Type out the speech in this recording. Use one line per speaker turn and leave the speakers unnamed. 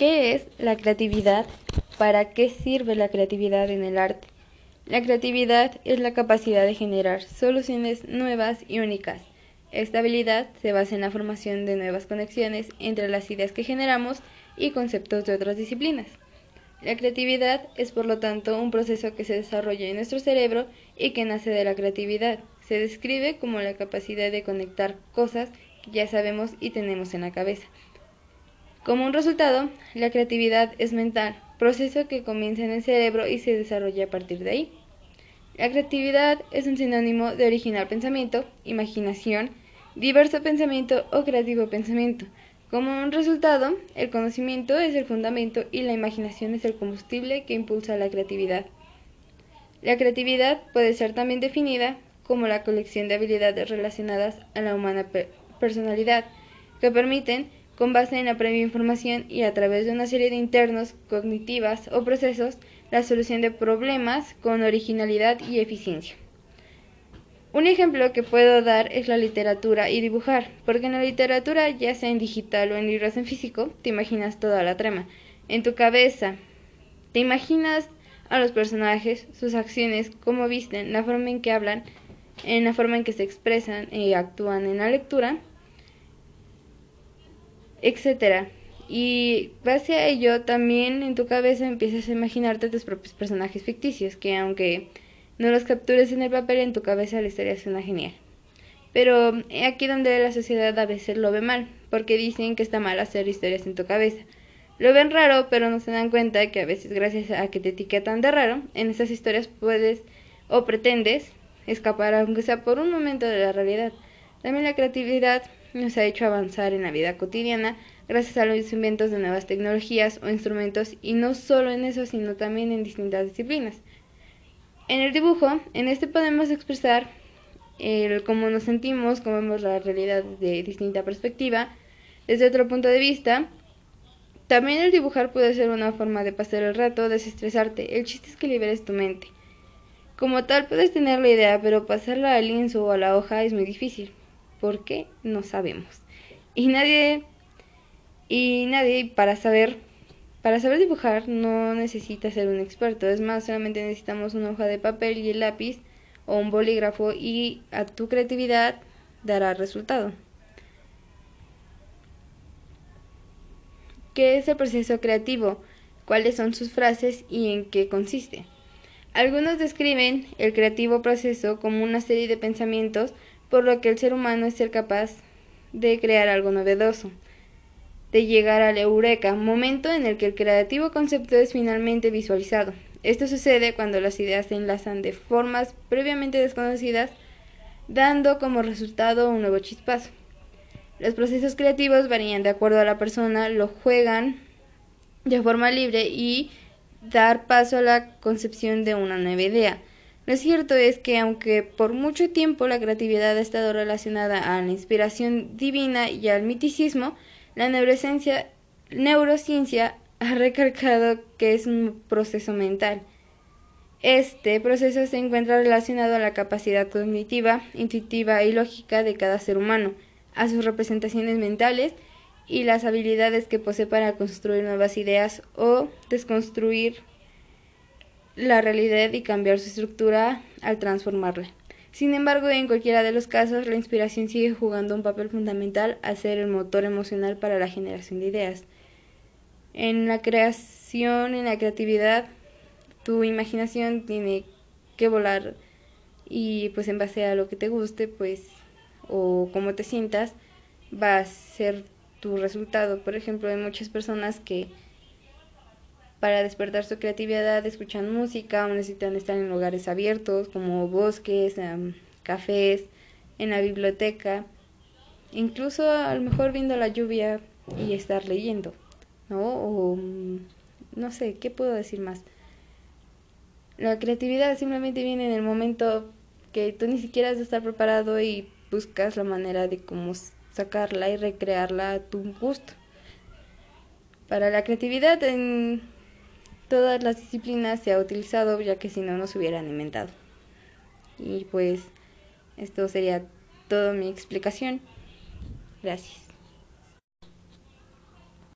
¿Qué es la creatividad? ¿Para qué sirve la creatividad en el arte? La creatividad es la capacidad de generar soluciones nuevas y únicas. Esta habilidad se basa en la formación de nuevas conexiones entre las ideas que generamos y conceptos de otras disciplinas. La creatividad es por lo tanto un proceso que se desarrolla en nuestro cerebro y que nace de la creatividad. Se describe como la capacidad de conectar cosas que ya sabemos y tenemos en la cabeza. Como un resultado, la creatividad es mental, proceso que comienza en el cerebro y se desarrolla a partir de ahí. La creatividad es un sinónimo de original pensamiento, imaginación, diverso pensamiento o creativo pensamiento. Como un resultado, el conocimiento es el fundamento y la imaginación es el combustible que impulsa la creatividad. La creatividad puede ser también definida como la colección de habilidades relacionadas a la humana personalidad que permiten con base en la previa información y a través de una serie de internos, cognitivas o procesos, la solución de problemas con originalidad y eficiencia. Un ejemplo que puedo dar es la literatura y dibujar, porque en la literatura, ya sea en digital o en libros en físico, te imaginas toda la trama. En tu cabeza, te imaginas a los personajes, sus acciones, cómo visten, la forma en que hablan, en la forma en que se expresan y actúan en la lectura, etcétera. Y base a ello, también en tu cabeza empiezas a imaginarte tus propios personajes ficticios, que aunque no los captures en el papel, en tu cabeza la historia suena genial. Pero aquí donde la sociedad a veces lo ve mal, porque dicen que está mal hacer historias en tu cabeza. Lo ven raro, pero no se dan cuenta que a veces gracias a que te etiquetan de raro, en esas historias puedes o pretendes escapar, aunque sea por un momento, de la realidad. También la creatividad nos ha hecho avanzar en la vida cotidiana gracias a los inventos de nuevas tecnologías o instrumentos y no solo en eso, sino también en distintas disciplinas. En el dibujo, en este podemos expresar el cómo nos sentimos, cómo vemos la realidad de distinta perspectiva, desde otro punto de vista. También el dibujar puede ser una forma de pasar el rato, desestresarte. El chiste es que liberes tu mente. Como tal puedes tener la idea, pero pasarla al lienzo o a la hoja es muy difícil. ¿Por qué? No sabemos. Y nadie, y nadie para saber, para saber dibujar no necesita ser un experto. Es más, solamente necesitamos una hoja de papel y el lápiz o un bolígrafo y a tu creatividad dará resultado. ¿Qué es el proceso creativo? ¿Cuáles son sus frases y en qué consiste? Algunos describen el creativo proceso como una serie de pensamientos por lo que el ser humano es ser capaz de crear algo novedoso, de llegar al eureka, momento en el que el creativo concepto es finalmente visualizado. Esto sucede cuando las ideas se enlazan de formas previamente desconocidas, dando como resultado un nuevo chispazo. Los procesos creativos varían de acuerdo a la persona, lo juegan de forma libre y dar paso a la concepción de una nueva idea. Lo cierto es que aunque por mucho tiempo la creatividad ha estado relacionada a la inspiración divina y al miticismo, la neurociencia, ha recalcado que es un proceso mental. Este proceso se encuentra relacionado a la capacidad cognitiva, intuitiva y lógica de cada ser humano, a sus representaciones mentales y las habilidades que posee para construir nuevas ideas o desconstruir la realidad y cambiar su estructura al transformarla. Sin embargo, en cualquiera de los casos, la inspiración sigue jugando un papel fundamental a ser el motor emocional para la generación de ideas. En la creación, en la creatividad, tu imaginación tiene que volar y pues en base a lo que te guste, pues o cómo te sientas, va a ser tu resultado. Por ejemplo, hay muchas personas que para despertar su creatividad escuchan música o necesitan estar en lugares abiertos como bosques, em, cafés, en la biblioteca, incluso a lo mejor viendo la lluvia y estar leyendo, ¿no? O mm, no sé, ¿qué puedo decir más? La creatividad simplemente viene en el momento que tú ni siquiera has de estar preparado y buscas la manera de cómo sacarla y recrearla a tu gusto. Para la creatividad en todas las disciplinas se ha utilizado ya que si no nos hubieran inventado. Y pues esto sería toda mi explicación. Gracias.